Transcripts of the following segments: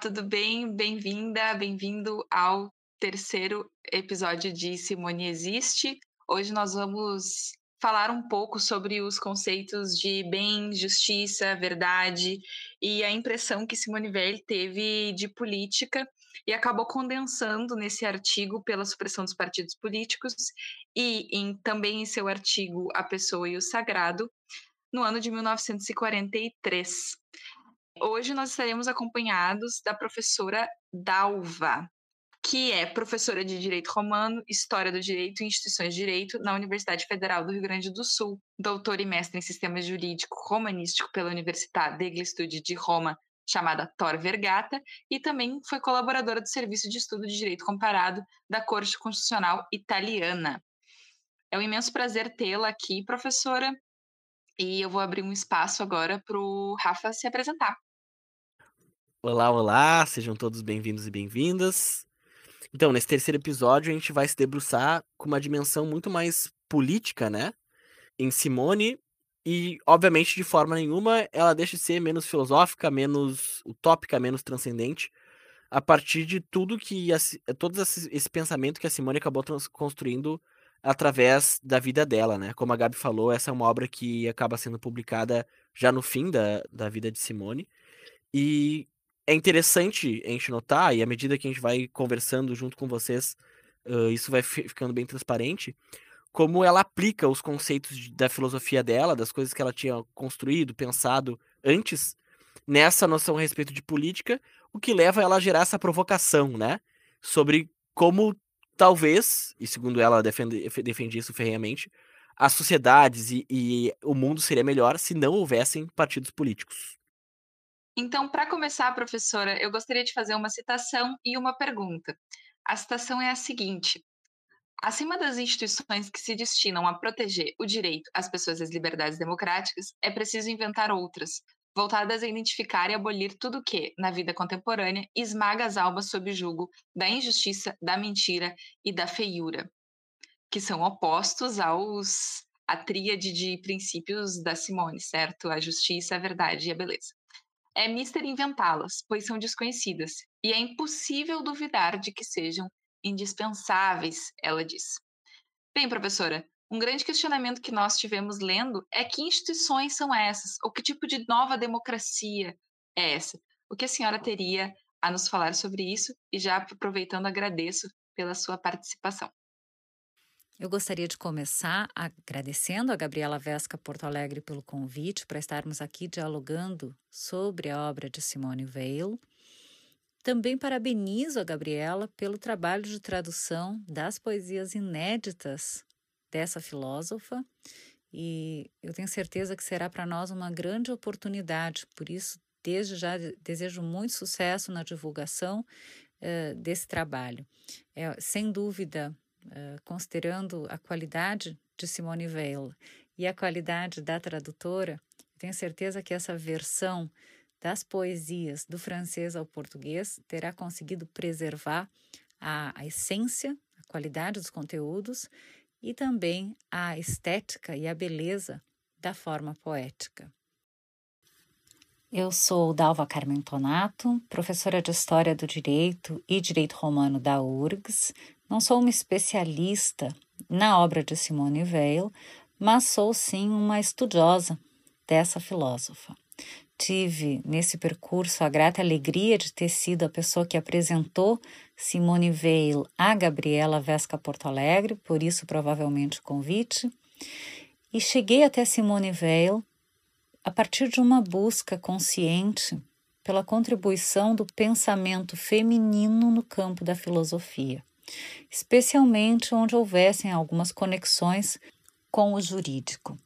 Tudo bem? Bem-vinda, bem-vindo ao terceiro episódio de Simone Existe. Hoje nós vamos falar um pouco sobre os conceitos de bem, justiça, verdade e a impressão que Simone Weil teve de política e acabou condensando nesse artigo pela supressão dos partidos políticos e em, também em seu artigo A Pessoa e o Sagrado, no ano de 1943. Hoje nós estaremos acompanhados da professora Dalva, que é professora de Direito Romano, História do Direito e Instituições de Direito na Universidade Federal do Rio Grande do Sul, doutora e mestre em Sistema Jurídico Romanístico pela Universidade degli Studi de Roma, chamada Tor Vergata, e também foi colaboradora do Serviço de Estudo de Direito Comparado da Corte Constitucional Italiana. É um imenso prazer tê-la aqui, professora, e eu vou abrir um espaço agora para o Rafa se apresentar. Olá, olá, sejam todos bem-vindos e bem-vindas. Então, nesse terceiro episódio, a gente vai se debruçar com uma dimensão muito mais política, né? Em Simone, e, obviamente, de forma nenhuma, ela deixa de ser menos filosófica, menos utópica, menos transcendente, a partir de tudo que. todo esse pensamento que a Simone acabou construindo através da vida dela, né? Como a Gabi falou, essa é uma obra que acaba sendo publicada já no fim da, da vida de Simone. E é interessante a gente notar, e à medida que a gente vai conversando junto com vocês, uh, isso vai ficando bem transparente, como ela aplica os conceitos de, da filosofia dela, das coisas que ela tinha construído, pensado antes, nessa noção a respeito de política, o que leva ela a gerar essa provocação, né? Sobre como talvez, e segundo ela defende, defende isso ferrenhamente, as sociedades e, e o mundo seria melhor se não houvessem partidos políticos. Então, para começar, professora, eu gostaria de fazer uma citação e uma pergunta. A citação é a seguinte: Acima das instituições que se destinam a proteger o direito às pessoas e às liberdades democráticas, é preciso inventar outras, voltadas a identificar e abolir tudo que, na vida contemporânea, esmaga as almas sob o jugo da injustiça, da mentira e da feiura, que são opostos aos a tríade de princípios da Simone, certo? A justiça, a verdade e a beleza. É mister inventá-las, pois são desconhecidas, e é impossível duvidar de que sejam indispensáveis, ela diz. Bem, professora, um grande questionamento que nós tivemos lendo é que instituições são essas, ou que tipo de nova democracia é essa? O que a senhora teria a nos falar sobre isso? E já aproveitando, agradeço pela sua participação. Eu gostaria de começar agradecendo a Gabriela Vesca Porto Alegre pelo convite para estarmos aqui dialogando sobre a obra de Simone Weil. Também parabenizo a Gabriela pelo trabalho de tradução das poesias inéditas dessa filósofa e eu tenho certeza que será para nós uma grande oportunidade. Por isso, desde já desejo muito sucesso na divulgação uh, desse trabalho. É, sem dúvida, uh, considerando a qualidade de Simone Weil e a qualidade da tradutora, tenho certeza que essa versão das poesias do francês ao português terá conseguido preservar a, a essência, a qualidade dos conteúdos e também a estética e a beleza da forma poética. Eu sou Dalva Carmen Tonato, professora de História do Direito e Direito Romano da URGS. Não sou uma especialista na obra de Simone Weil, mas sou sim uma estudiosa dessa filósofa tive nesse percurso a grata alegria de ter sido a pessoa que apresentou Simone Weil a Gabriela Vesca Porto Alegre, por isso provavelmente o convite. E cheguei até Simone Weil a partir de uma busca consciente pela contribuição do pensamento feminino no campo da filosofia, especialmente onde houvessem algumas conexões com o jurídico.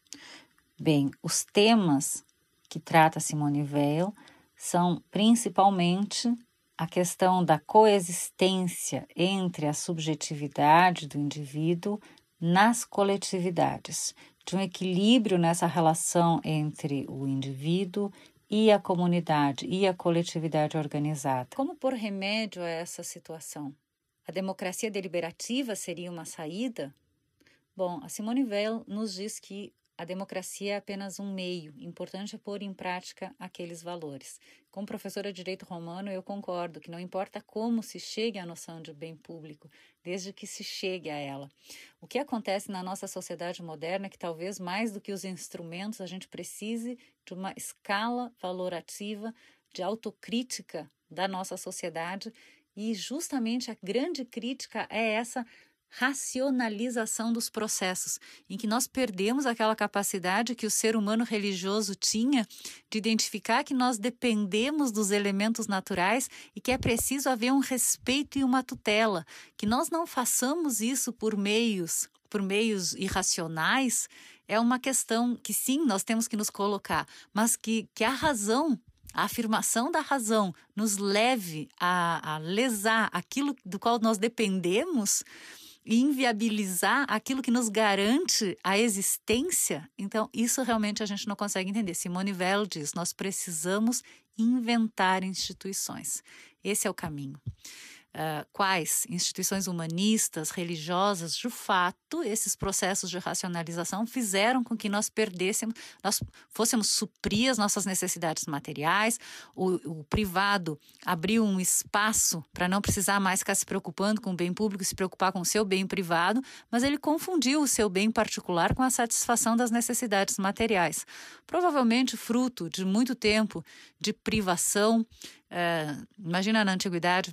Bem, os temas que trata Simone Weil são principalmente a questão da coexistência entre a subjetividade do indivíduo nas coletividades, de um equilíbrio nessa relação entre o indivíduo e a comunidade e a coletividade organizada. Como pôr remédio a essa situação? A democracia deliberativa seria uma saída? Bom, a Simone Weil nos diz que a democracia é apenas um meio, importante é pôr em prática aqueles valores. Como professora de direito romano, eu concordo que não importa como se chegue à noção de bem público, desde que se chegue a ela. O que acontece na nossa sociedade moderna é que talvez mais do que os instrumentos, a gente precise de uma escala valorativa de autocrítica da nossa sociedade e justamente a grande crítica é essa racionalização dos processos, em que nós perdemos aquela capacidade que o ser humano religioso tinha de identificar que nós dependemos dos elementos naturais e que é preciso haver um respeito e uma tutela, que nós não façamos isso por meios, por meios irracionais, é uma questão que sim, nós temos que nos colocar, mas que, que a razão a afirmação da razão nos leve a, a lesar aquilo do qual nós dependemos, e inviabilizar aquilo que nos garante a existência, então isso realmente a gente não consegue entender. Simone Weil diz: nós precisamos inventar instituições. Esse é o caminho uh, quais instituições humanistas, religiosas, de fato, esses processos de racionalização fizeram com que nós perdêssemos, nós fôssemos suprir as nossas necessidades materiais, o, o privado abriu um espaço para não precisar mais ficar se preocupando com o bem público, se preocupar com o seu bem privado, mas ele confundiu o seu bem particular com a satisfação das necessidades materiais. Provavelmente fruto de muito tempo de privação. Uh, imagina na antiguidade,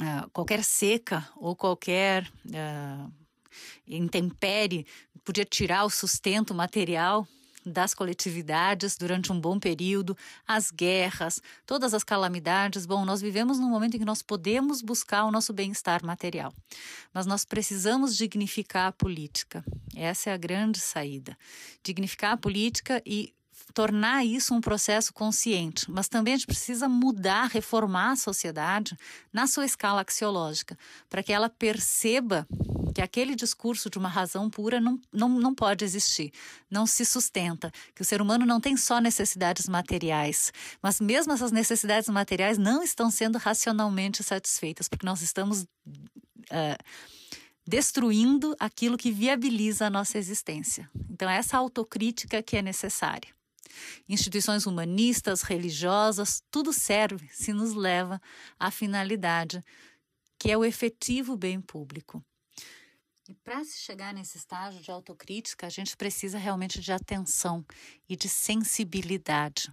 uh, qualquer seca ou qualquer uh, podia tirar o sustento material das coletividades durante um bom período, as guerras, todas as calamidades. Bom, nós vivemos num momento em que nós podemos buscar o nosso bem-estar material, mas nós precisamos dignificar a política. Essa é a grande saída. Dignificar a política e tornar isso um processo consciente, mas também a gente precisa mudar, reformar a sociedade na sua escala axiológica, para que ela perceba que aquele discurso de uma razão pura não, não, não pode existir, não se sustenta, que o ser humano não tem só necessidades materiais, mas mesmo essas necessidades materiais não estão sendo racionalmente satisfeitas, porque nós estamos. Uh, destruindo aquilo que viabiliza a nossa existência. Então, essa autocrítica que é necessária instituições humanistas, religiosas, tudo serve se nos leva à finalidade, que é o efetivo bem público. E para se chegar nesse estágio de autocrítica, a gente precisa realmente de atenção e de sensibilidade.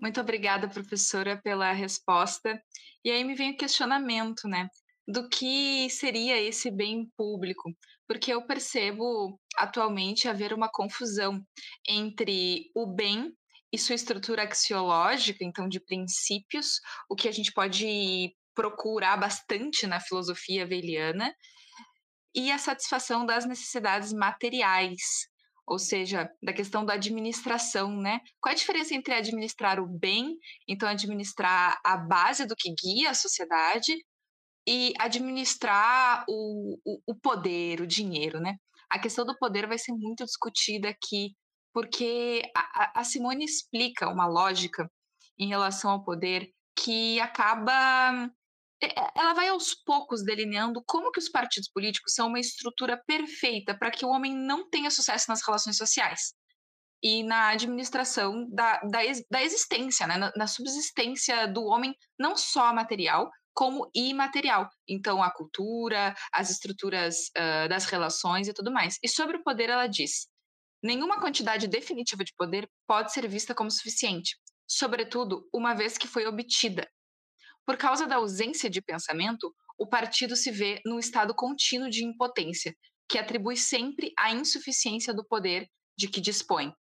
Muito obrigada, professora, pela resposta. E aí me vem o questionamento, né? Do que seria esse bem público? Porque eu percebo atualmente haver uma confusão entre o bem e sua estrutura axiológica, então de princípios, o que a gente pode procurar bastante na filosofia veliana, e a satisfação das necessidades materiais, ou seja, da questão da administração, né? Qual é a diferença entre administrar o bem, então administrar a base do que guia a sociedade, e administrar o, o, o, poder, o dinheiro, né? A questão do poder vai ser muito discutida aqui, porque a, a Simone explica uma lógica em relação ao poder que acaba é, é, ela vai aos poucos delineando como que os partidos políticos são uma estrutura perfeita para que o homem não tenha sucesso nas relações sociais e na administração da, da, da existência, né? na, na subsistência do homem, não só material, como imaterial. Então, a cultura, as estruturas uh, das relações e tudo mais. E sobre o poder, ela diz: nenhuma quantidade definitiva de poder pode ser vista como suficiente, sobretudo uma vez que foi obtida. Por causa da ausência de pensamento, o partido se vê num estado contínuo de impotência, que atribui sempre a insuficiência do poder de que dispõe.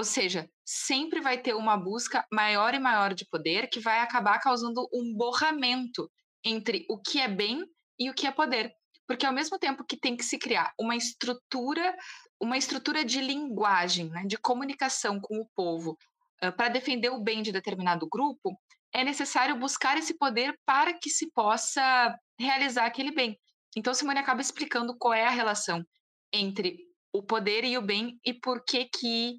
Ou seja, sempre vai ter uma busca maior e maior de poder que vai acabar causando um borramento entre o que é bem e o que é poder. Porque ao mesmo tempo que tem que se criar uma estrutura, uma estrutura de linguagem, né, de comunicação com o povo, uh, para defender o bem de determinado grupo, é necessário buscar esse poder para que se possa realizar aquele bem. Então Simone acaba explicando qual é a relação entre o poder e o bem e por que que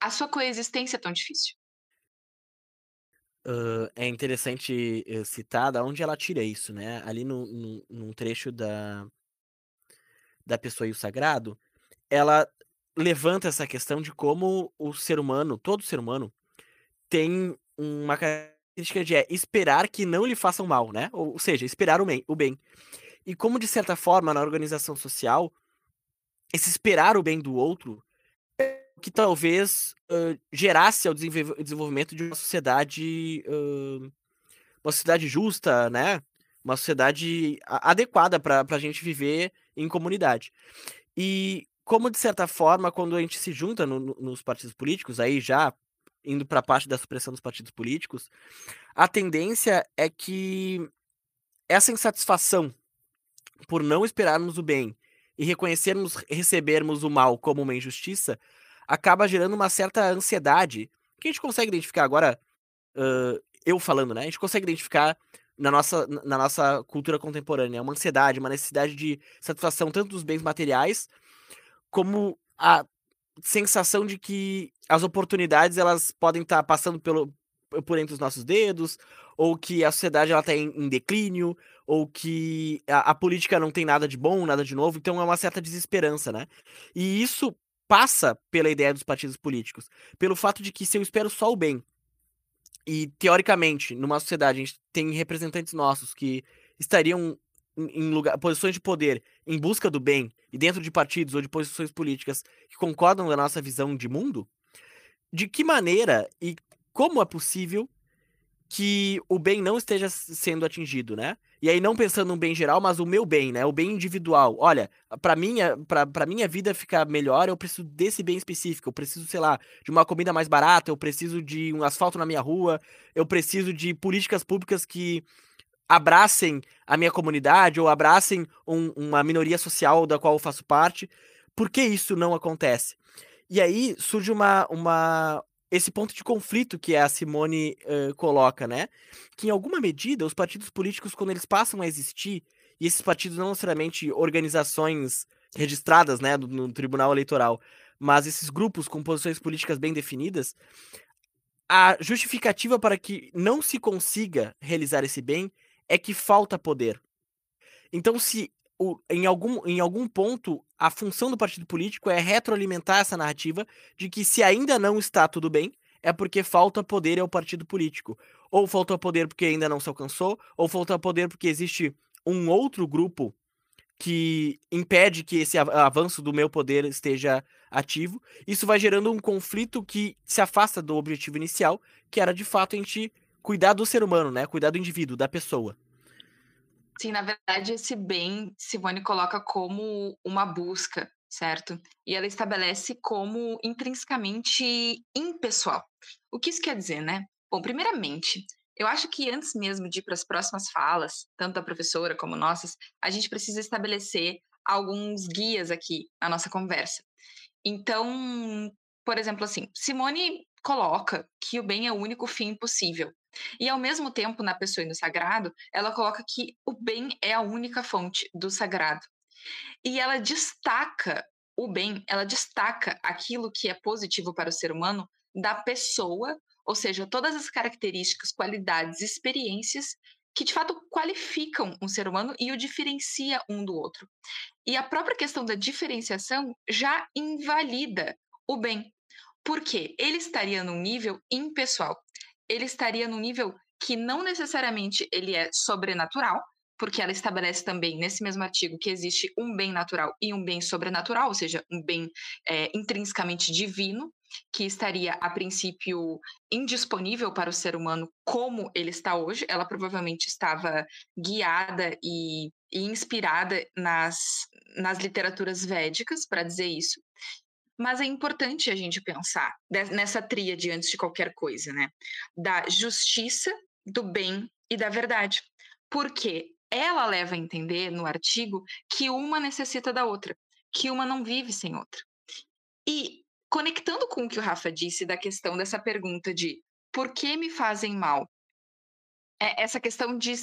a sua coexistência é tão difícil. Uh, é interessante uh, citar da onde ela tira isso, né? Ali no, no, num trecho da, da Pessoa e o Sagrado, ela levanta essa questão de como o ser humano, todo ser humano, tem uma característica de é, esperar que não lhe façam mal, né? Ou seja, esperar o bem, o bem. E como, de certa forma, na organização social, esse esperar o bem do outro que talvez uh, gerasse ao desenvolvimento de uma sociedade uh, uma sociedade justa, né? Uma sociedade adequada para a gente viver em comunidade. E como, de certa forma, quando a gente se junta no, nos partidos políticos, aí já indo para a parte da supressão dos partidos políticos, a tendência é que essa insatisfação por não esperarmos o bem e reconhecermos, recebermos o mal como uma injustiça, acaba gerando uma certa ansiedade que a gente consegue identificar agora, uh, eu falando, né? A gente consegue identificar na nossa, na nossa cultura contemporânea uma ansiedade, uma necessidade de satisfação tanto dos bens materiais como a sensação de que as oportunidades elas podem estar tá passando pelo, por entre os nossos dedos, ou que a sociedade ela está em, em, declínio, ou que a, a, política não tem nada de bom, nada de novo, então é uma certa desesperança, né? E isso passa pela ideia dos partidos políticos, pelo fato de que se eu espero só o bem, e teoricamente, numa sociedade, a gente tem representantes nossos que estariam em lugar, posições de poder em busca do bem e dentro de partidos ou de posições políticas que concordam com a nossa visão de mundo, de que maneira e como é possível que o bem não esteja sendo atingido, né? E aí não pensando no bem geral, mas o meu bem, né? O bem individual. Olha, para minha para minha vida ficar melhor, eu preciso desse bem específico. Eu preciso, sei lá, de uma comida mais barata, eu preciso de um asfalto na minha rua, eu preciso de políticas públicas que abracem a minha comunidade ou abracem um, uma minoria social da qual eu faço parte. Por que isso não acontece? E aí surge uma, uma, esse ponto de conflito que a Simone uh, coloca, né? Que em alguma medida os partidos políticos, quando eles passam a existir, e esses partidos não necessariamente organizações registradas, né, no, no Tribunal Eleitoral, mas esses grupos com posições políticas bem definidas, a justificativa para que não se consiga realizar esse bem é que falta poder. Então, se o, em, algum, em algum ponto, a função do partido político é retroalimentar essa narrativa de que se ainda não está tudo bem, é porque falta poder ao partido político. Ou falta poder porque ainda não se alcançou, ou falta poder porque existe um outro grupo que impede que esse avanço do meu poder esteja ativo. Isso vai gerando um conflito que se afasta do objetivo inicial, que era de fato a gente cuidar do ser humano, né? Cuidar do indivíduo, da pessoa. Sim, na verdade, esse bem Simone coloca como uma busca, certo? E ela estabelece como intrinsecamente impessoal. O que isso quer dizer, né? Bom, primeiramente, eu acho que antes mesmo de ir para as próximas falas, tanto da professora como nossas, a gente precisa estabelecer alguns guias aqui na nossa conversa. Então, por exemplo, assim, Simone coloca que o bem é o único fim possível. E ao mesmo tempo, na pessoa e no sagrado, ela coloca que o bem é a única fonte do sagrado. E ela destaca o bem, ela destaca aquilo que é positivo para o ser humano da pessoa, ou seja, todas as características, qualidades, experiências que de fato qualificam um ser humano e o diferencia um do outro. E a própria questão da diferenciação já invalida o bem, porque ele estaria num nível impessoal ele estaria no nível que não necessariamente ele é sobrenatural, porque ela estabelece também nesse mesmo artigo que existe um bem natural e um bem sobrenatural, ou seja, um bem é, intrinsecamente divino, que estaria a princípio indisponível para o ser humano como ele está hoje. Ela provavelmente estava guiada e, e inspirada nas, nas literaturas védicas para dizer isso. Mas é importante a gente pensar nessa tríade antes de qualquer coisa, né? Da justiça, do bem e da verdade. Porque ela leva a entender no artigo que uma necessita da outra, que uma não vive sem outra. E conectando com o que o Rafa disse da questão dessa pergunta de por que me fazem mal? É essa questão de,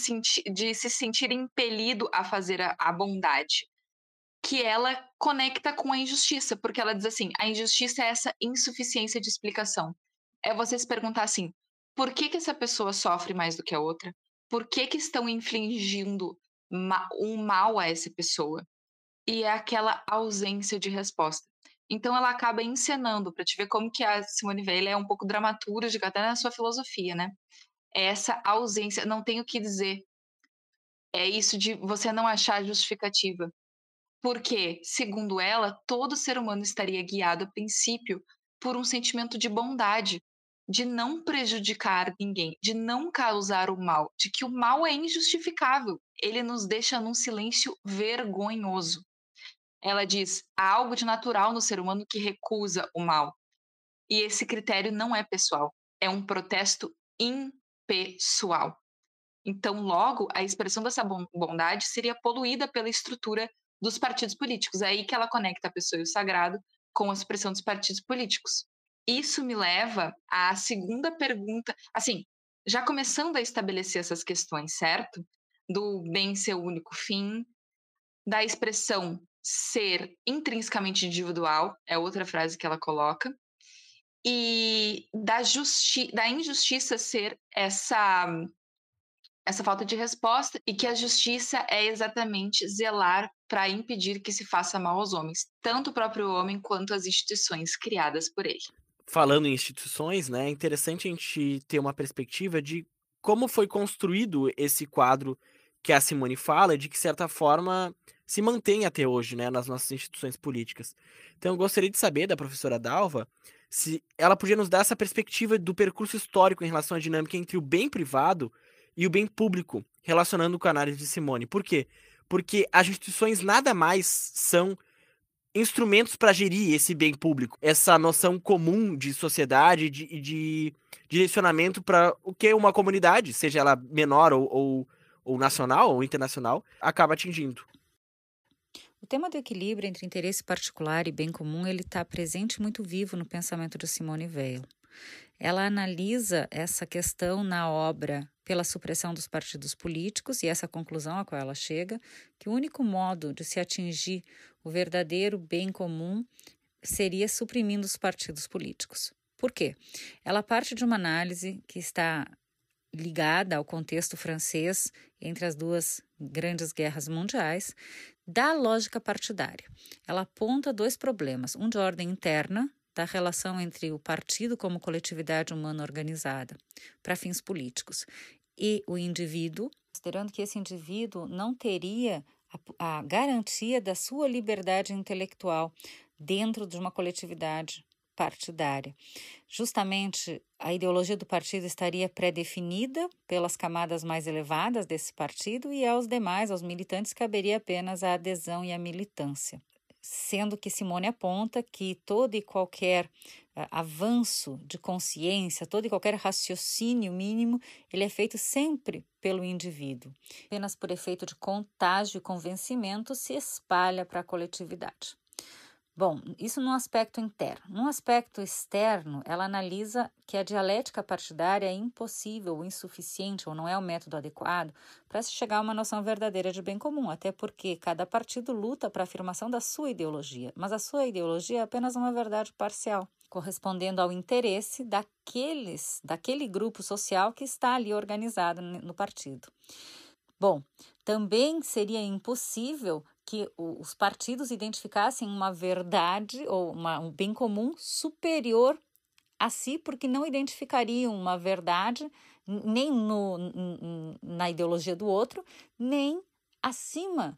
de se sentir impelido a fazer a, a bondade que ela conecta com a injustiça, porque ela diz assim: a injustiça é essa insuficiência de explicação. É você se perguntar assim: por que, que essa pessoa sofre mais do que a outra? Por que, que estão infligindo um mal a essa pessoa? E é aquela ausência de resposta. Então ela acaba encenando para te ver como que a Simone Weil é um pouco dramatúrgica até na sua filosofia, né? Essa ausência, não tenho o que dizer. É isso de você não achar justificativa. Porque, segundo ela, todo ser humano estaria guiado a princípio por um sentimento de bondade, de não prejudicar ninguém, de não causar o mal, de que o mal é injustificável. Ele nos deixa num silêncio vergonhoso. Ela diz: há algo de natural no ser humano que recusa o mal. E esse critério não é pessoal, é um protesto impessoal. Então, logo, a expressão dessa bondade seria poluída pela estrutura dos partidos políticos. É aí que ela conecta a pessoa e o sagrado com a expressão dos partidos políticos. Isso me leva à segunda pergunta, assim, já começando a estabelecer essas questões, certo? Do bem ser o único fim, da expressão ser intrinsecamente individual, é outra frase que ela coloca, e da, da injustiça ser essa essa falta de resposta e que a justiça é exatamente zelar para impedir que se faça mal aos homens, tanto o próprio homem quanto as instituições criadas por ele. Falando em instituições, né, é interessante a gente ter uma perspectiva de como foi construído esse quadro que a Simone fala, de que, certa forma, se mantém até hoje né, nas nossas instituições políticas. Então, eu gostaria de saber da professora Dalva se ela podia nos dar essa perspectiva do percurso histórico em relação à dinâmica entre o bem privado e o bem público, relacionando com a análise de Simone. Por quê? Porque as instituições nada mais são instrumentos para gerir esse bem público, essa noção comum de sociedade e de, de, direcionamento para o que uma comunidade, seja ela menor ou, ou, ou nacional ou internacional, acaba atingindo. O tema do equilíbrio entre interesse particular e bem comum ele está presente muito vivo no pensamento de Simone Weil. Ela analisa essa questão na obra pela supressão dos partidos políticos e essa conclusão a qual ela chega, que o único modo de se atingir o verdadeiro bem comum seria suprimindo os partidos políticos. Por quê? Ela parte de uma análise que está ligada ao contexto francês entre as duas grandes guerras mundiais, da lógica partidária. Ela aponta dois problemas: um de ordem interna, da relação entre o partido como coletividade humana organizada para fins políticos e o indivíduo, considerando que esse indivíduo não teria a, a garantia da sua liberdade intelectual dentro de uma coletividade partidária. Justamente a ideologia do partido estaria pré-definida pelas camadas mais elevadas desse partido e aos demais, aos militantes, caberia apenas a adesão e a militância sendo que Simone aponta que todo e qualquer uh, avanço de consciência, todo e qualquer raciocínio mínimo, ele é feito sempre pelo indivíduo. Apenas por efeito de contágio e convencimento se espalha para a coletividade. Bom, isso num aspecto interno. Num aspecto externo, ela analisa que a dialética partidária é impossível, insuficiente ou não é o método adequado para se chegar a uma noção verdadeira de bem comum, até porque cada partido luta para a afirmação da sua ideologia, mas a sua ideologia é apenas uma verdade parcial, correspondendo ao interesse daqueles, daquele grupo social que está ali organizado no partido. Bom, também seria impossível que os partidos identificassem uma verdade ou uma, um bem comum superior a si, porque não identificariam uma verdade nem no, na ideologia do outro, nem acima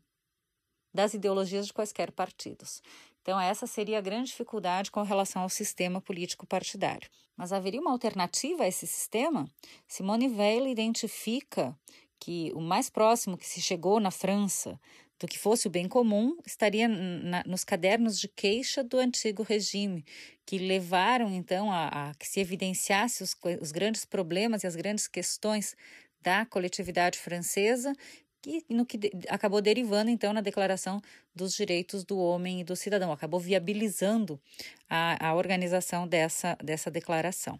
das ideologias de quaisquer partidos. Então, essa seria a grande dificuldade com relação ao sistema político partidário. Mas haveria uma alternativa a esse sistema? Simone Weil identifica que o mais próximo que se chegou na França do que fosse o bem comum estaria na, nos cadernos de queixa do antigo regime, que levaram então a, a que se evidenciasse os, os grandes problemas e as grandes questões da coletividade francesa e no que acabou derivando então na Declaração dos Direitos do Homem e do Cidadão, acabou viabilizando a, a organização dessa, dessa declaração.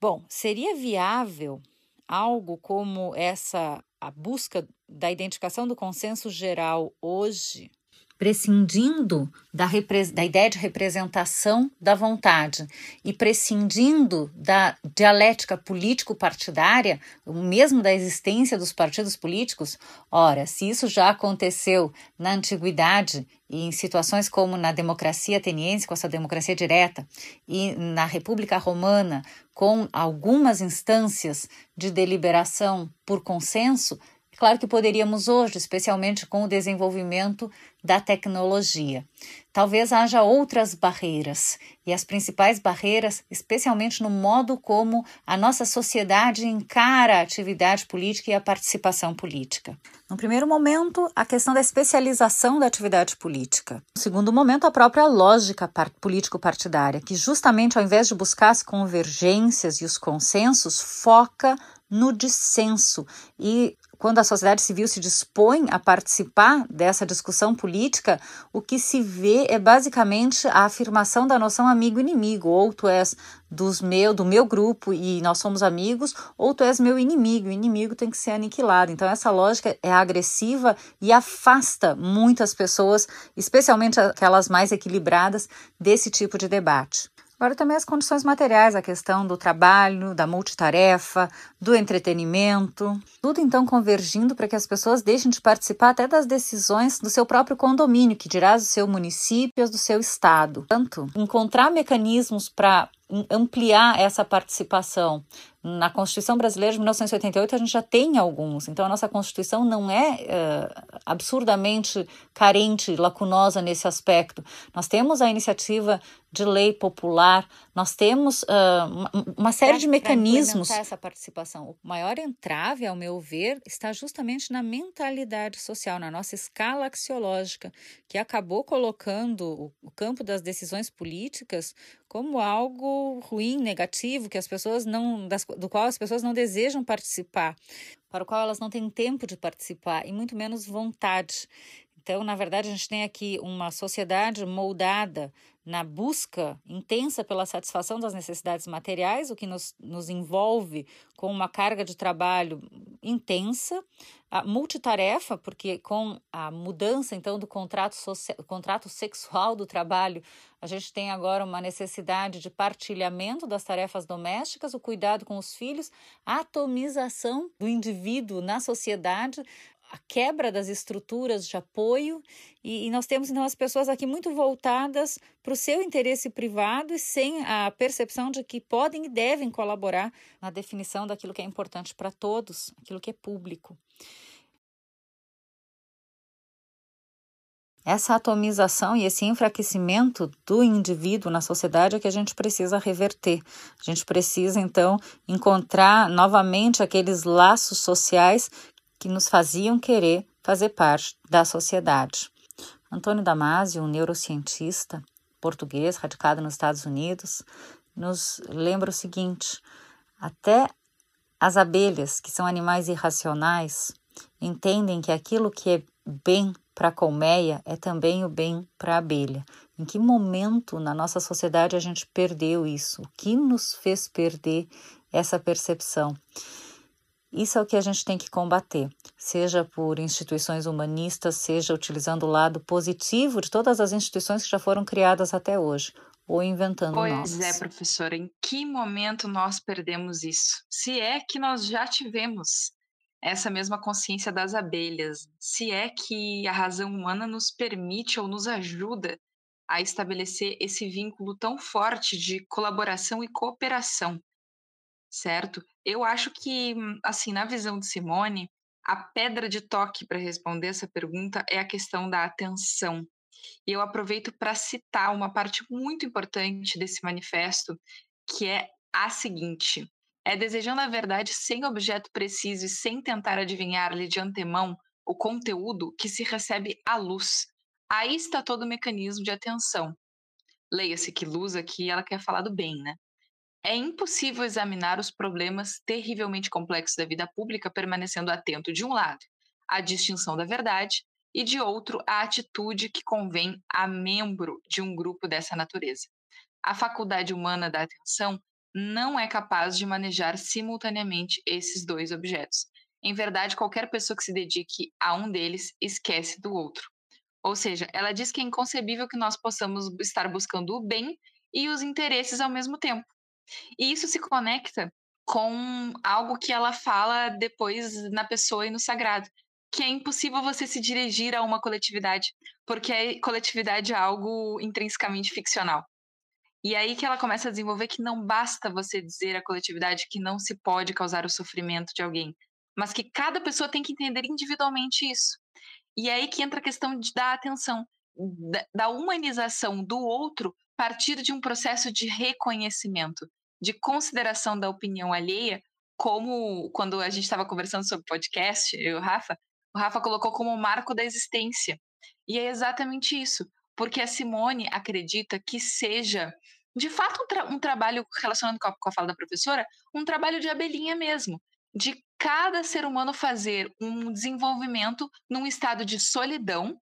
Bom, seria viável algo como essa a busca da identificação do consenso geral hoje, prescindindo da, da, ideia de representação da vontade e prescindindo da dialética político-partidária, mesmo da existência dos partidos políticos, ora, se isso já aconteceu na antiguidade e em situações como na democracia ateniense, com essa democracia direta, e na República Romana, com algumas instâncias de deliberação por consenso, Claro que poderíamos hoje, especialmente com o desenvolvimento da tecnologia. Talvez haja outras barreiras, e as principais barreiras, especialmente no modo como a nossa sociedade encara a atividade política e a participação política. No primeiro momento, a questão da especialização da atividade política. No segundo momento, a própria lógica político-partidária, que justamente ao invés de buscar as convergências e os consensos, foca no dissenso e quando a sociedade civil se dispõe a participar dessa discussão política, o que se vê é basicamente a afirmação da noção amigo-inimigo. Ou tu és dos meu, do meu grupo e nós somos amigos, ou tu és meu inimigo. O inimigo tem que ser aniquilado. Então, essa lógica é agressiva e afasta muitas pessoas, especialmente aquelas mais equilibradas, desse tipo de debate. Agora também as condições materiais, a questão do trabalho, da multitarefa, do entretenimento, tudo então convergindo para que as pessoas deixem de participar até das decisões do seu próprio condomínio, que dirá do seu município, do seu estado. Portanto, encontrar mecanismos para ampliar essa participação. Na Constituição Brasileira de 1988 a gente já tem alguns, então a nossa Constituição não é uh, absurdamente carente, lacunosa nesse aspecto. Nós temos a iniciativa de lei popular, nós temos uh, uma, uma, série pra, de mecanismos. Para essa participação, o maior entrave, ao meu ver, está justamente na mentalidade social, na nossa escala axiológica, que acabou colocando o, o campo das decisões políticas como algo ruim, negativo, que as pessoas não, das, do qual as pessoas não desejam participar, para o qual elas não têm tempo de participar e muito menos vontade. Então, na verdade, a gente tem aqui uma sociedade moldada na busca intensa pela satisfação das necessidades materiais, o que nos, nos envolve com uma carga de trabalho intensa, a multitarefa, porque com a mudança então do contrato, contrato sexual do trabalho, a gente tem agora uma necessidade de partilhamento das tarefas domésticas, o cuidado com os filhos, a atomização do indivíduo na sociedade, a quebra das estruturas de apoio e, e, nós temos então as pessoas aqui muito voltadas para o seu interesse privado e sem a percepção de que podem e devem colaborar na definição daquilo que é importante para todos, aquilo que é público. Essa atomização e esse enfraquecimento do indivíduo na sociedade é que a gente precisa reverter. A gente precisa, então, encontrar novamente aqueles laços sociais que nos faziam querer fazer parte da sociedade. Antônio Damasio, um neurocientista português radicado nos Estados Unidos, nos lembra o seguinte: até as abelhas, que são animais irracionais, entendem que aquilo que é bem para a colmeia é também o bem para a abelha. Em que momento na nossa sociedade a gente perdeu isso? O que nos fez perder essa percepção? Isso é o que a gente tem que combater, seja por instituições humanistas, seja utilizando o lado positivo de todas as instituições que já foram criadas até hoje, ou inventando pois novas. Pois é, professora, em que momento nós perdemos isso? Se é que nós já tivemos essa mesma consciência das abelhas, se é que a razão humana nos permite ou nos ajuda a estabelecer esse vínculo tão forte de colaboração e cooperação certo? Eu acho que, assim, na visão de Simone, a pedra de toque para responder essa pergunta é a questão da atenção. E eu aproveito para citar uma parte muito importante desse manifesto, que é a seguinte: é desejando a verdade sem objeto preciso e sem tentar adivinhar-lhe de antemão o conteúdo que se recebe à luz. Aí está todo o mecanismo de atenção. Leia-se que luz aqui ela quer falar do bem, né? É impossível examinar os problemas terrivelmente complexos da vida pública permanecendo atento, de um lado, à distinção da verdade e, de outro, à atitude que convém a membro de um grupo dessa natureza. A faculdade humana da atenção não é capaz de manejar simultaneamente esses dois objetos. Em verdade, qualquer pessoa que se dedique a um deles esquece do outro. Ou seja, ela diz que é inconcebível que nós possamos estar buscando o bem e os interesses ao mesmo tempo. E isso se conecta com algo que ela fala depois na pessoa e no sagrado, que é impossível você se dirigir a uma coletividade, porque a coletividade é algo intrinsecamente ficcional. E aí que ela começa a desenvolver que não basta você dizer à coletividade que não se pode causar o sofrimento de alguém, mas que cada pessoa tem que entender individualmente isso. E é aí que entra a questão de dar atenção, da humanização do outro partir de um processo de reconhecimento, de consideração da opinião alheia, como quando a gente estava conversando sobre podcast, eu e o Rafa, o Rafa colocou como marco da existência. E é exatamente isso, porque a Simone acredita que seja, de fato, um, tra um trabalho, relacionando com a, com a fala da professora, um trabalho de abelhinha mesmo, de cada ser humano fazer um desenvolvimento num estado de solidão,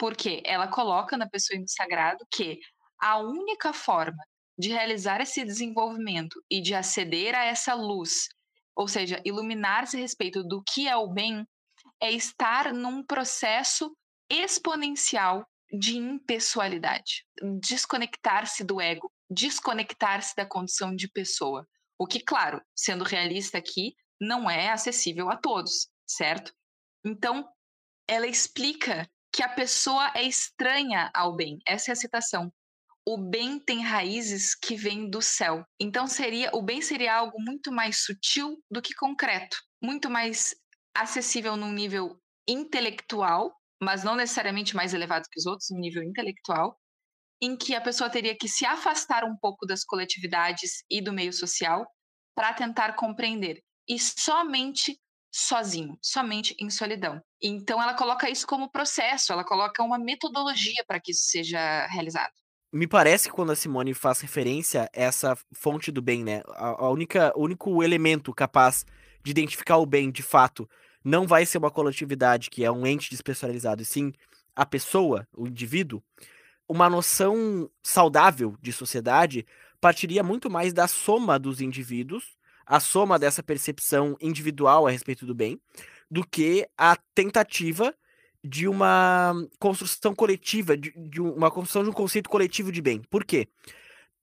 porque ela coloca na pessoa e no sagrado que a única forma de realizar esse desenvolvimento e de aceder a essa luz, ou seja, iluminar-se a respeito do que é o bem, é estar num processo exponencial de impessoalidade, desconectar-se do ego, desconectar-se da condição de pessoa. O que, claro, sendo realista aqui, não é acessível a todos, certo? Então, ela explica que a pessoa é estranha ao bem. Essa é a citação. O bem tem raízes que vêm do céu. Então seria, o bem seria algo muito mais sutil do que concreto, muito mais acessível num nível intelectual, mas não necessariamente mais elevado que os outros, no nível intelectual, em que a pessoa teria que se afastar um pouco das coletividades e do meio social para tentar compreender e somente sozinho, somente em solidão. Então ela coloca isso como processo, ela coloca uma metodologia para que isso seja realizado. Me parece que quando a Simone faz referência a essa fonte do bem, né? A, a única, o único elemento capaz de identificar o bem de fato não vai ser uma coletividade que é um ente despessoalizado, e sim a pessoa, o indivíduo. Uma noção saudável de sociedade partiria muito mais da soma dos indivíduos a soma dessa percepção individual a respeito do bem, do que a tentativa de uma construção coletiva, de, de, uma construção de um conceito coletivo de bem. Por quê?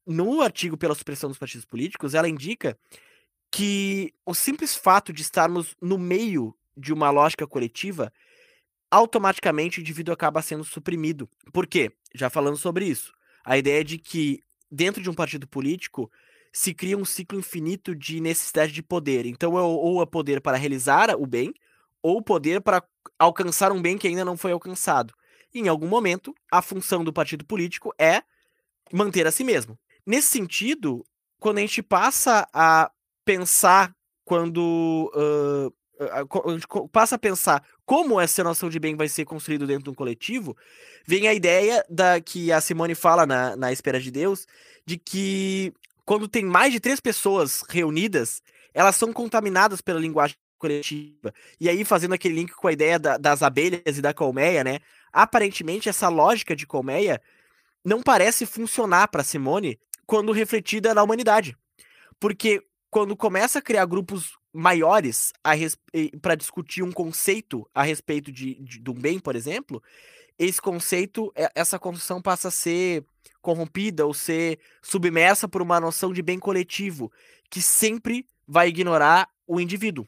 No artigo pela supressão dos partidos políticos, ela indica que o simples fato de estarmos no meio de uma lógica coletiva, automaticamente o indivíduo acaba sendo suprimido. Por quê? Já falando sobre isso. A ideia de que dentro de um partido político se cria um ciclo infinito de necessidade de poder. Então, é ou é poder para realizar o bem, ou poder para alcançar um bem que ainda não foi alcançado. E, em algum momento, a função do partido político é manter a si mesmo. Nesse sentido, quando a gente passa a pensar, quando uh, passa a pensar como essa noção de bem vai ser construído dentro de um coletivo, vem a ideia da que a Simone fala na, na Espera de Deus, de que quando tem mais de três pessoas reunidas, elas são contaminadas pela linguagem coletiva. E aí, fazendo aquele link com a ideia da, das abelhas e da colmeia, né? Aparentemente, essa lógica de colmeia não parece funcionar para Simone quando refletida na humanidade. Porque quando começa a criar grupos maiores para discutir um conceito a respeito de, de, do bem, por exemplo, esse conceito, essa construção passa a ser corrompida ou ser submersa por uma noção de bem coletivo que sempre vai ignorar o indivíduo,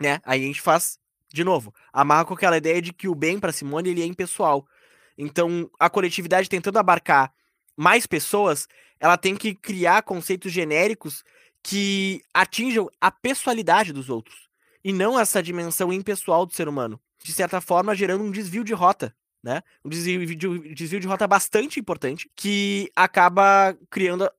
né? Aí a gente faz de novo, amarra com aquela ideia de que o bem para Simone ele é impessoal. Então, a coletividade tentando abarcar mais pessoas, ela tem que criar conceitos genéricos que atinjam a pessoalidade dos outros e não essa dimensão impessoal do ser humano, de certa forma gerando um desvio de rota né? Um desvio de, desvio de rota bastante importante que acaba criando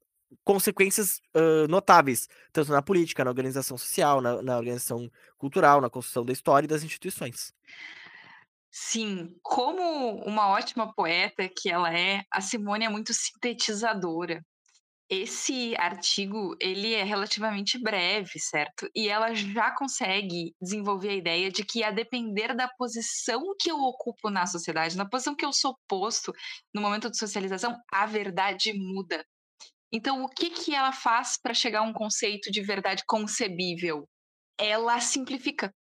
consequências uh, notáveis, tanto na política, na organização social, na, na organização cultural, na construção da história e das instituições. Sim, como uma ótima poeta que ela é, a Simone é muito sintetizadora. Esse artigo, ele é relativamente breve, certo? E ela já consegue desenvolver a ideia de que a depender da posição que eu ocupo na sociedade, na posição que eu sou posto no momento de socialização, a verdade muda. Então, o que que ela faz para chegar a um conceito de verdade concebível? Ela simplifica.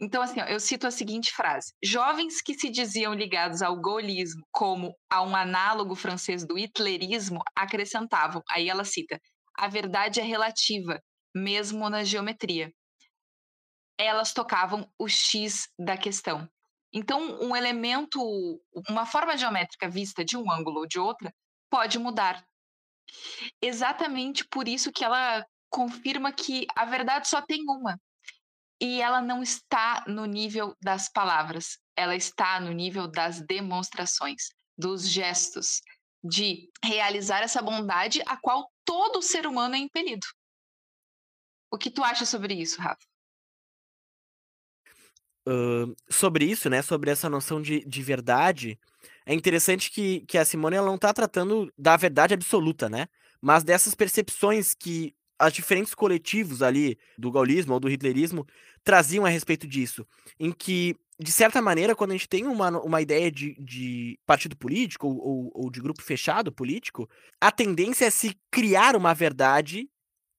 Então, assim, ó, eu cito a seguinte frase: Jovens que se diziam ligados ao gaullismo como a um análogo francês do hitlerismo acrescentavam, aí ela cita, a verdade é relativa, mesmo na geometria. Elas tocavam o X da questão. Então, um elemento, uma forma geométrica vista de um ângulo ou de outra, pode mudar. Exatamente por isso que ela confirma que a verdade só tem uma, e ela não está no nível das palavras, ela está no nível das demonstrações, dos gestos, de realizar essa bondade a qual todo ser humano é impelido. O que tu acha sobre isso, Rafa? Uh, sobre isso, né? Sobre essa noção de, de verdade, é interessante que, que a Simone ela não está tratando da verdade absoluta, né? Mas dessas percepções que os diferentes coletivos ali do gaullismo ou do hitlerismo traziam a respeito disso, em que, de certa maneira, quando a gente tem uma, uma ideia de, de partido político ou, ou, ou de grupo fechado político, a tendência é se criar uma verdade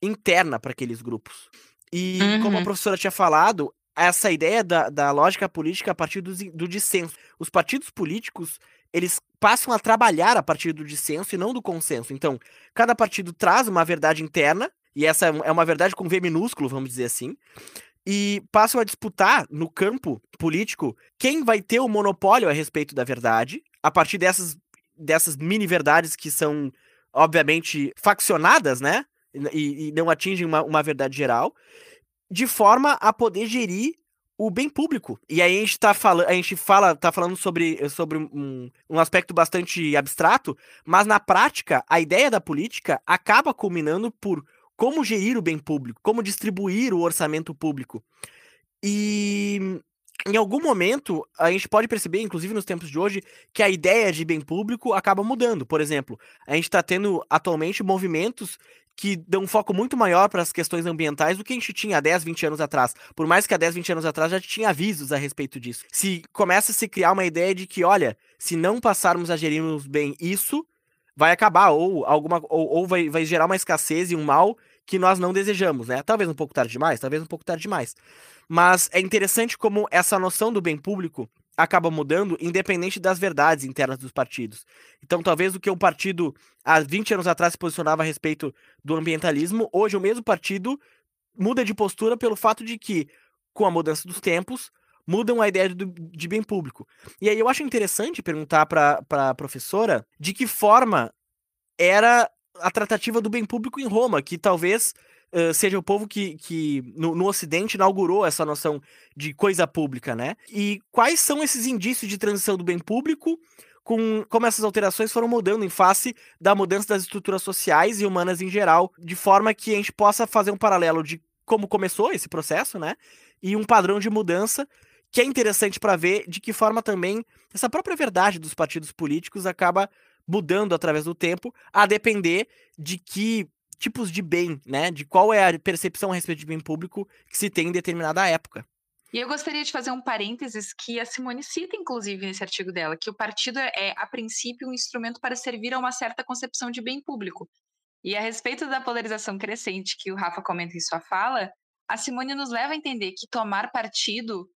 interna para aqueles grupos. E, uhum. como a uhum. professora tinha falado, essa ideia da, da lógica política a partir do, do dissenso. Os partidos políticos, eles passam a trabalhar a partir do dissenso e não do consenso. Então, cada partido traz uma verdade interna, e essa é uma verdade com V minúsculo, vamos dizer assim, e passam a disputar no campo político quem vai ter o monopólio a respeito da verdade, a partir dessas, dessas mini verdades que são, obviamente, faccionadas, né? E, e não atingem uma, uma verdade geral, de forma a poder gerir o bem público. E aí a gente tá falando, a gente fala, tá falando sobre, sobre um, um aspecto bastante abstrato, mas na prática, a ideia da política acaba culminando por como gerir o bem público, como distribuir o orçamento público. E em algum momento, a gente pode perceber, inclusive nos tempos de hoje, que a ideia de bem público acaba mudando. Por exemplo, a gente está tendo atualmente movimentos que dão um foco muito maior para as questões ambientais do que a gente tinha há 10, 20 anos atrás. Por mais que há 10, 20 anos atrás já tinha avisos a respeito disso. Se começa a se criar uma ideia de que, olha, se não passarmos a gerirmos bem isso, vai acabar, ou alguma ou, ou vai, vai gerar uma escassez e um mal que nós não desejamos, né? Talvez um pouco tarde demais, talvez um pouco tarde demais. Mas é interessante como essa noção do bem público acaba mudando independente das verdades internas dos partidos. Então, talvez o que um partido há 20 anos atrás se posicionava a respeito do ambientalismo, hoje o mesmo partido muda de postura pelo fato de que, com a mudança dos tempos, mudam a ideia de, de bem público. E aí eu acho interessante perguntar para a professora de que forma era a tratativa do bem público em Roma, que talvez uh, seja o povo que, que no, no, Ocidente inaugurou essa noção de coisa pública, né? E quais são esses indícios de transição do bem público, com como essas alterações foram mudando em face da mudança das estruturas sociais e humanas em geral, de forma que a gente possa fazer um paralelo de como começou esse processo, né? E um padrão de mudança que é interessante para ver de que forma também essa própria verdade dos partidos políticos acaba mudando através do tempo, a depender de que tipos de bem, né? De qual é a percepção a respeito de bem público que se tem em determinada época. E eu gostaria de fazer um parênteses que a Simone cita, inclusive, nesse artigo dela, que o partido é, a princípio, um instrumento para servir a uma certa concepção de bem público. E a respeito da polarização crescente que o Rafa comenta em sua fala, a Simone nos leva a entender que tomar partido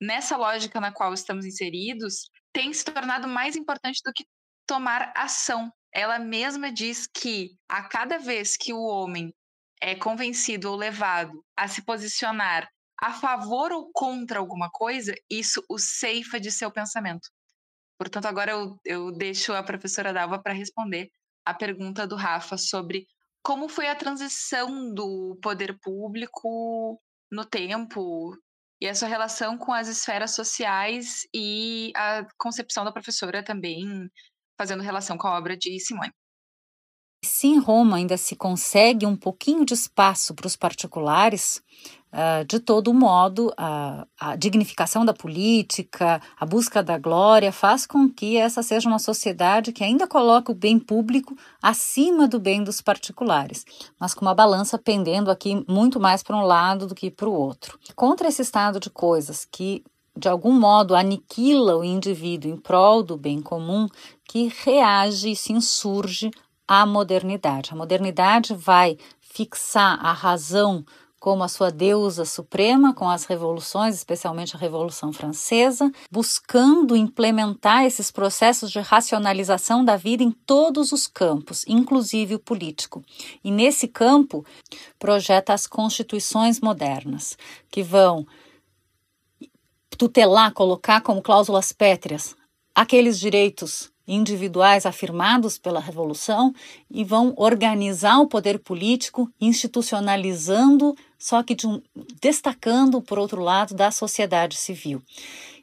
nessa lógica na qual estamos inseridos, tem se tornado mais importante do que tomar ação. Ela mesma diz que a cada vez que o homem é convencido ou levado a se posicionar a favor ou contra alguma coisa, isso o ceifa de seu pensamento. Portanto, agora eu, eu deixo a professora Dalva para responder a pergunta do Rafa sobre como foi a transição do poder público no tempo, e a sua relação com as esferas sociais e a concepção da professora também fazendo relação com a obra de Simone. Se em Roma ainda se consegue um pouquinho de espaço para os particulares, de todo modo, a, a, dignificação da política, a busca da glória, faz com que essa seja uma sociedade que ainda coloca o bem público acima do bem dos particulares, mas com uma balança pendendo aqui muito mais para um lado do que para o outro. Contra esse estado de coisas que de algum modo aniquila o indivíduo em prol do bem comum, que reage e se insurge a modernidade. A modernidade vai fixar a razão como a sua deusa suprema com as revoluções, especialmente a Revolução Francesa, buscando implementar esses processos de racionalização da vida em todos os campos, inclusive o político. E nesse campo, projeta as constituições modernas, que vão tutelar, colocar como cláusulas pétreas aqueles direitos individuais afirmados pela Revolução e vão organizar o poder político, institucionalizando, só que um, destacando, por outro lado, da sociedade civil.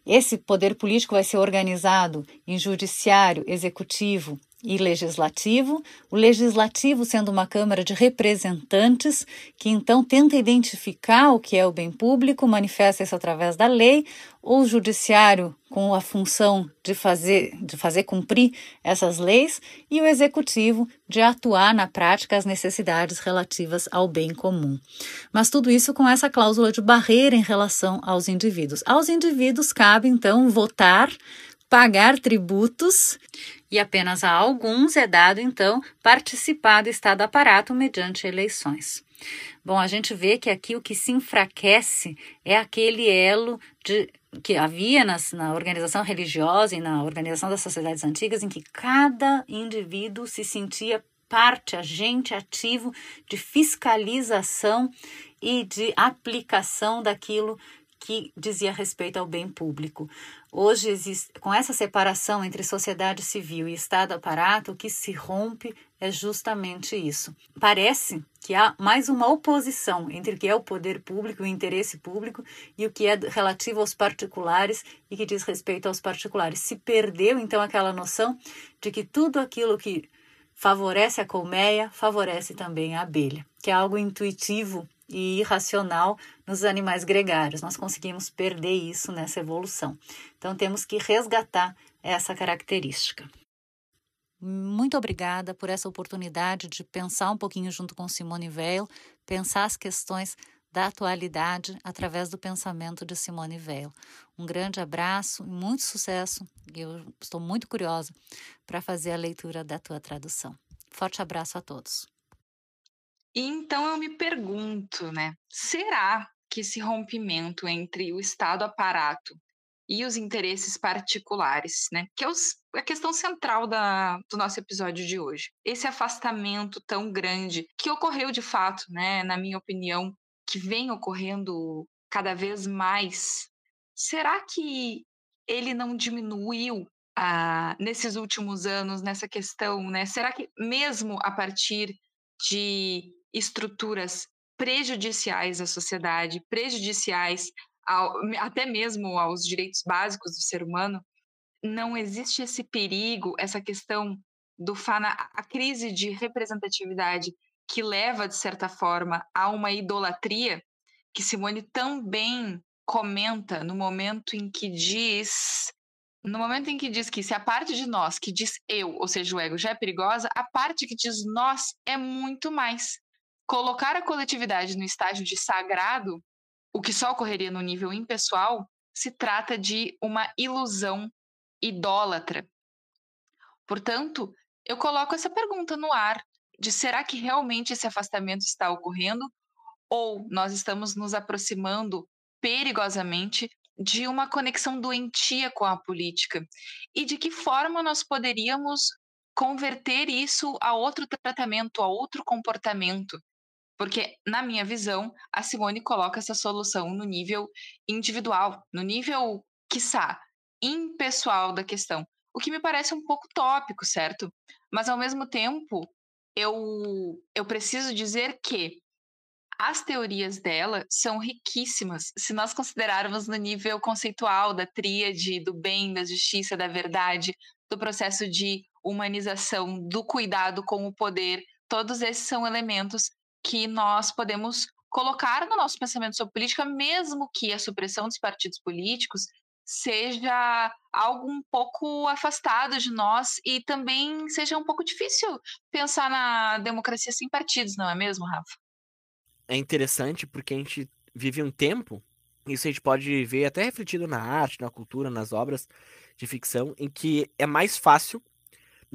Esse poder político vai ser organizado em judiciário, executivo e legislativo, o legislativo sendo uma Câmara de representantes que então tenta identificar o que é o bem público, manifesta isso através da lei, ou o judiciário com a função de fazer, de fazer cumprir essas leis, e o executivo de atuar na prática as necessidades relativas ao bem comum. Mas tudo isso com essa cláusula de barreira em relação aos indivíduos. Aos indivíduos cabe então votar pagar tributos e apenas a alguns é dado, então, participar do Estado aparato mediante eleições. Bom, a gente vê que aqui o que se enfraquece é aquele elo de, que havia nas, na organização religiosa e na organização das sociedades antigas, em que cada indivíduo se sentia parte, agente ativo de fiscalização e de aplicação daquilo que dizia respeito ao bem público. Hoje, com essa separação entre sociedade civil e Estado aparato, o que se rompe é justamente isso. Parece que há mais uma oposição entre o que é o poder público, o interesse público, e o que é relativo aos particulares e que diz respeito aos particulares. Se perdeu, então, aquela noção de que tudo aquilo que favorece a colmeia favorece também a abelha, que é algo intuitivo e irracional nos animais gregários. Nós conseguimos perder isso nessa evolução. Então temos que resgatar essa característica. Muito obrigada por essa oportunidade de pensar um pouquinho junto com Simone Weil, pensar as questões da atualidade através do pensamento de Simone Weil. Um grande abraço e muito sucesso. Eu estou muito curiosa para fazer a leitura da tua tradução. Forte abraço a todos. Então eu me pergunto, né? Será que esse rompimento entre o Estado aparato e os interesses particulares, né? Que é os, a questão central da, do nosso episódio de hoje. Esse afastamento tão grande que ocorreu de fato, né? Na minha opinião, que vem ocorrendo cada vez mais. Será que ele não diminuiu ah, nesses últimos anos nessa questão, né? Será que mesmo a partir de estruturas prejudiciais à sociedade, prejudiciais ao, até mesmo aos direitos básicos do ser humano, não existe esse perigo, essa questão do fana, a crise de representatividade que leva de certa forma a uma idolatria que Simone também comenta no momento em que diz no momento em que diz que se a parte de nós que diz eu, ou seja, o ego já é perigosa, a parte que diz nós é muito mais. Colocar a coletividade no estágio de sagrado, o que só ocorreria no nível impessoal, se trata de uma ilusão idólatra. Portanto, eu coloco essa pergunta no ar de será que realmente esse afastamento está ocorrendo ou nós estamos nos aproximando perigosamente de uma conexão doentia com a política e de que forma nós poderíamos converter isso a outro tratamento, a outro comportamento, porque, na minha visão, a Simone coloca essa solução no nível individual, no nível, quiçá, impessoal da questão. O que me parece um pouco tópico, certo? Mas, ao mesmo tempo, eu, eu preciso dizer que as teorias dela são riquíssimas se nós considerarmos no nível conceitual da tríade do bem, da justiça, da verdade, do processo de humanização, do cuidado com o poder. Todos esses são elementos que nós podemos colocar no nosso pensamento sobre política, mesmo que a supressão dos partidos políticos seja algo um pouco afastado de nós e também seja um pouco difícil pensar na democracia sem partidos, não é mesmo, Rafa? É interessante porque a gente vive um tempo, isso a gente pode ver até refletido na arte, na cultura, nas obras de ficção, em que é mais fácil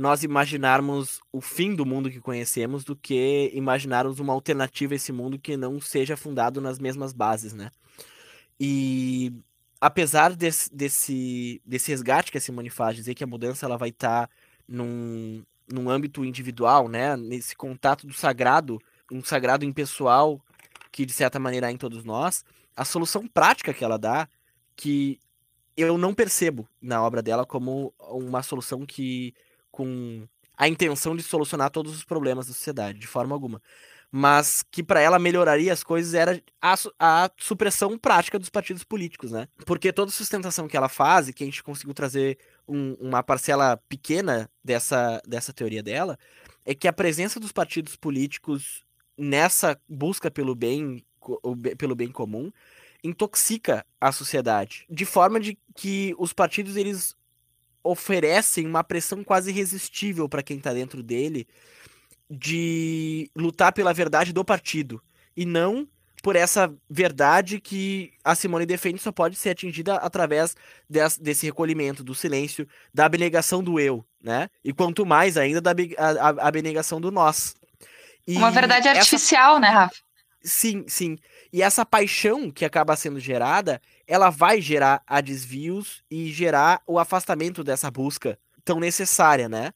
nós imaginarmos o fim do mundo que conhecemos do que imaginarmos uma alternativa a esse mundo que não seja fundado nas mesmas bases, né? E apesar desse, desse, desse resgate que a Simone faz, dizer que a mudança ela vai estar tá num, num âmbito individual, né? Nesse contato do sagrado, um sagrado impessoal que de certa maneira há em todos nós, a solução prática que ela dá, que eu não percebo na obra dela como uma solução que com a intenção de solucionar todos os problemas da sociedade, de forma alguma mas que para ela melhoraria as coisas era a, a, supressão prática dos partidos políticos, né? Porque toda sustentação que ela faz, e que a gente conseguiu trazer um, uma parcela pequena dessa, dessa teoria dela, é que a presença dos partidos políticos nessa busca pelo bem, pelo bem comum intoxica a sociedade, de forma de que os partidos eles oferecem uma pressão quase irresistível para quem está dentro dele de lutar pela verdade do partido e não por essa verdade que a Simone defende só pode ser atingida através desse, desse recolhimento, do silêncio, da abnegação do eu, né? E quanto mais ainda da abnegação do nós. E Uma verdade essa... artificial, né, Rafa? Sim, sim. E essa paixão que acaba sendo gerada, ela vai gerar a desvios e gerar o afastamento dessa busca tão necessária, né?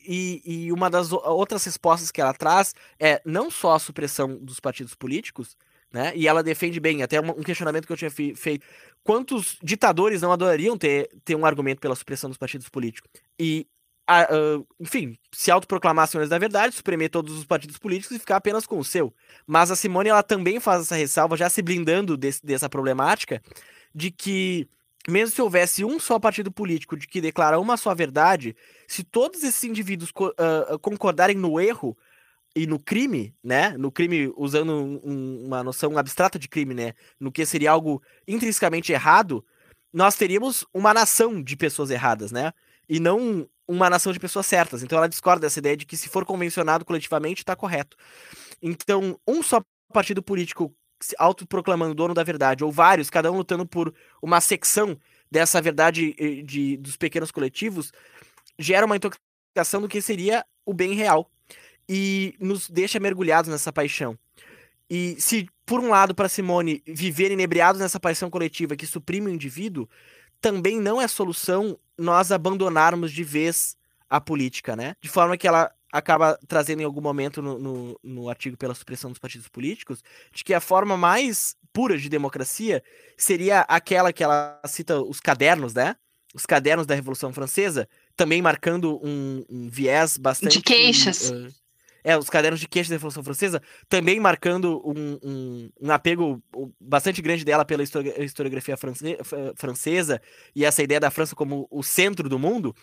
E, e, uma das outras respostas que ela traz é não só a supressão dos partidos políticos, né? E ela defende bem, até um questionamento que eu tinha feito. Quantos ditadores não adorariam ter, ter um argumento pela supressão dos partidos políticos? E, a, enfim, se autoproclamar senhores da verdade, suprimir todos os partidos políticos e ficar apenas com o seu. Mas a Simone, ela também faz essa ressalva, já se blindando desse, dessa problemática, de que mesmo se houvesse um só partido político de que declara uma só verdade, se todos esses indivíduos uh, concordarem no erro e no crime, né? No crime, usando um, uma noção abstrata de crime, né? No que seria algo intrinsecamente errado, nós teríamos uma nação de pessoas erradas, né? E não uma nação de pessoas certas. Então ela discorda dessa ideia de que se for convencionado coletivamente, está correto. Então, um só partido político se autoproclamando dono da verdade, ou vários, cada um lutando por uma secção dessa verdade eh, de, dos pequenos coletivos, gera uma intoxicação do que seria o bem real e nos deixa mergulhados nessa paixão. E se, por um lado, para Simone, viver inebriados nessa paixão coletiva que suprime o indivíduo, também não é solução nós abandonarmos de vez a política, né? De forma que ela acaba trazendo em algum momento no, no, no, artigo pela supressão dos partidos políticos, de que a forma mais pura de democracia seria aquela que ela cita os cadernos, né? Os cadernos da Revolução Francesa, também marcando um, um viés bastante. De queixas. Uh, é, os cadernos de queixas da Revolução Francesa, também marcando um, um, um apego bastante grande dela pela historiografia francesa e essa ideia da França como o centro do mundo,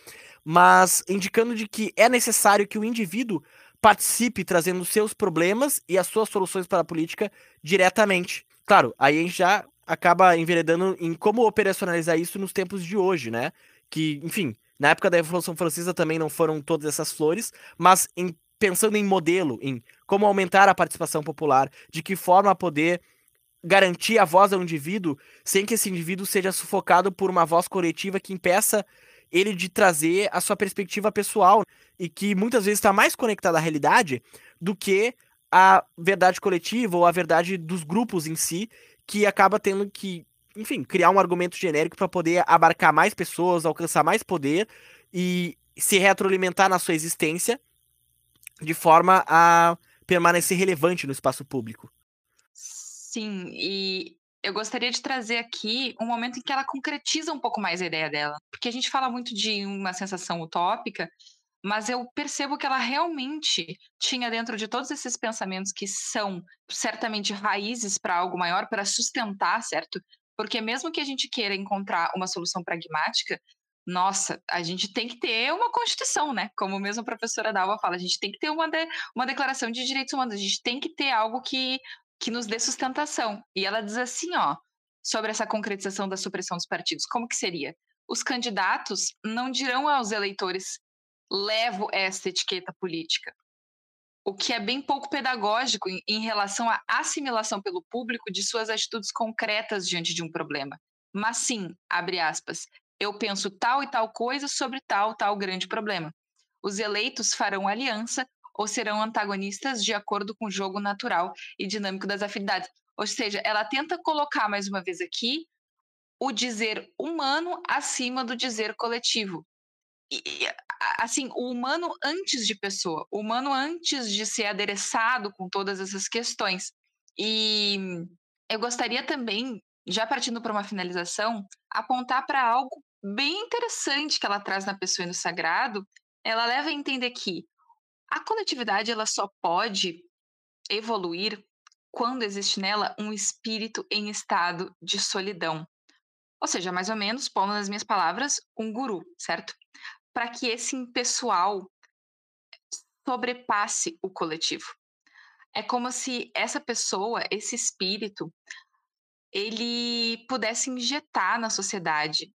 mas indicando de que é necessário que o indivíduo participe trazendo seus problemas e as suas soluções para a política diretamente. Claro, aí a gente já acaba enveredando em como operacionalizar isso nos tempos de hoje, né? Que, enfim, na época da Revolução Francesa também não foram todas essas flores, mas em pensando em modelo, em como aumentar a participação popular, de que forma poder garantir a voz ao indivíduo sem que esse indivíduo seja sufocado por uma voz coletiva que impeça ele de trazer a sua perspectiva pessoal e que muitas vezes está mais conectada à realidade do que a verdade coletiva ou a verdade dos grupos em si, que acaba tendo que, enfim, criar um argumento genérico para poder abarcar mais pessoas, alcançar mais poder e se retroalimentar na sua existência de forma a permanecer relevante no espaço público. Sim, e eu gostaria de trazer aqui um momento em que ela concretiza um pouco mais a ideia dela. Porque a gente fala muito de uma sensação utópica, mas eu percebo que ela realmente tinha dentro de todos esses pensamentos que são certamente raízes para algo maior, para sustentar, certo? Porque mesmo que a gente queira encontrar uma solução pragmática, nossa, a gente tem que ter uma Constituição, né? Como mesmo a professora Dalva fala, a gente tem que ter uma, de, uma Declaração de Direitos Humanos, a gente tem que ter algo que, que nos dê sustentação. E ela diz assim, ó, sobre essa concretização da supressão dos partidos, como que seria? Os candidatos não dirão aos eleitores, levo esta etiqueta política, o que é bem pouco pedagógico em, em relação à assimilação pelo público de suas atitudes concretas diante de um problema. Mas sim, abre aspas, eu penso tal e tal coisa sobre tal, tal grande problema. Os eleitos farão aliança ou serão antagonistas de acordo com o jogo natural e dinâmico das afinidades. Ou seja, ela tenta colocar mais uma vez aqui o dizer humano acima do dizer coletivo. E, assim, o humano antes de pessoa, o humano antes de ser adereçado com todas essas questões. E eu gostaria também, já partindo para uma finalização, apontar para algo bem interessante que ela traz na pessoa e no sagrado. Ela leva a entender que a coletividade ela só pode evoluir quando existe nela um espírito em estado de solidão. Ou seja, mais ou menos, pondo nas minhas palavras, um guru, certo? Para que esse pessoal sobrepasse o coletivo. É como se essa pessoa, esse espírito, ele pudesse injetar na sociedade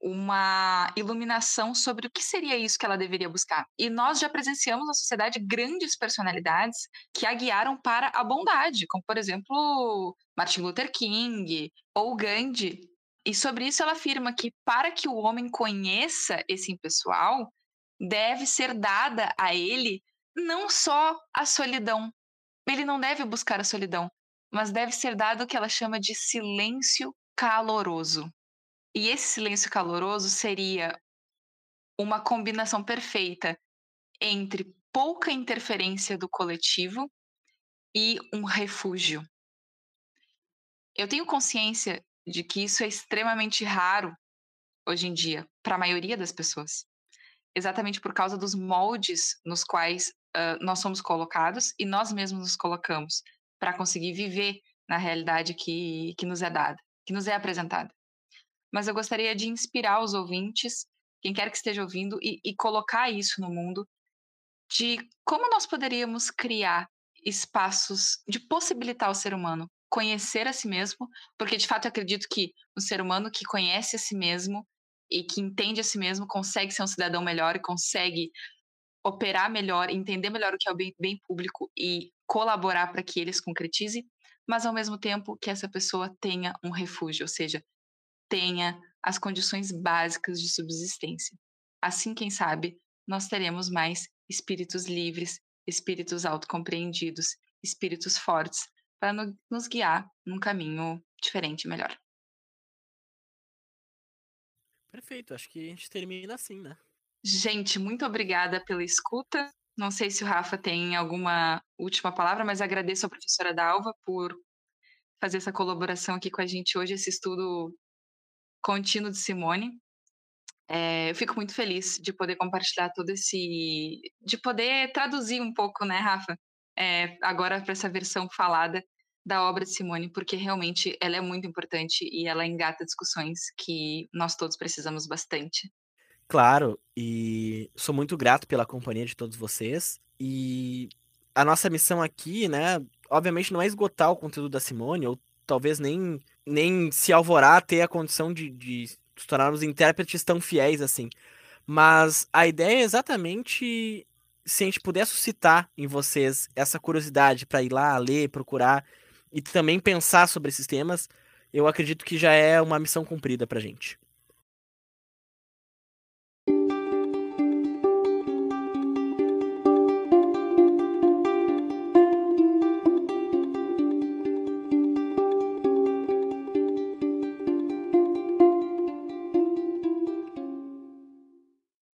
uma iluminação sobre o que seria isso que ela deveria buscar. E nós já presenciamos na sociedade grandes personalidades que a guiaram para a bondade, como por exemplo Martin Luther King ou Gandhi. E sobre isso ela afirma que para que o homem conheça esse impessoal, deve ser dada a ele não só a solidão. Ele não deve buscar a solidão, mas deve ser dado o que ela chama de silêncio caloroso. E esse silêncio caloroso seria uma combinação perfeita entre pouca interferência do coletivo e um refúgio. Eu tenho consciência de que isso é extremamente raro hoje em dia para a maioria das pessoas, exatamente por causa dos moldes nos quais uh, nós somos colocados e nós mesmos nos colocamos para conseguir viver na realidade que, que nos é dada, que nos é apresentada mas eu gostaria de inspirar os ouvintes, quem quer que esteja ouvindo, e, e colocar isso no mundo, de como nós poderíamos criar espaços de possibilitar o ser humano conhecer a si mesmo, porque de fato eu acredito que o ser humano que conhece a si mesmo e que entende a si mesmo consegue ser um cidadão melhor e consegue operar melhor, entender melhor o que é o bem, bem público e colaborar para que eles concretize, mas ao mesmo tempo que essa pessoa tenha um refúgio, ou seja, tenha as condições básicas de subsistência. Assim, quem sabe, nós teremos mais espíritos livres, espíritos autocompreendidos, espíritos fortes, para no, nos guiar num caminho diferente e melhor. Perfeito, acho que a gente termina assim, né? Gente, muito obrigada pela escuta. Não sei se o Rafa tem alguma última palavra, mas agradeço à professora Dalva por fazer essa colaboração aqui com a gente hoje, esse estudo contínuo de Simone. É, eu fico muito feliz de poder compartilhar todo esse. de poder traduzir um pouco, né, Rafa? É, agora para essa versão falada da obra de Simone, porque realmente ela é muito importante e ela engata discussões que nós todos precisamos bastante. Claro, e sou muito grato pela companhia de todos vocês. E a nossa missão aqui, né, obviamente não é esgotar o conteúdo da Simone, ou talvez nem, nem se alvorar ter a condição de, de se tornarmos intérpretes tão fiéis assim. Mas a ideia é exatamente se a gente puder suscitar em vocês essa curiosidade para ir lá ler, procurar e também pensar sobre esses temas, eu acredito que já é uma missão cumprida pra gente.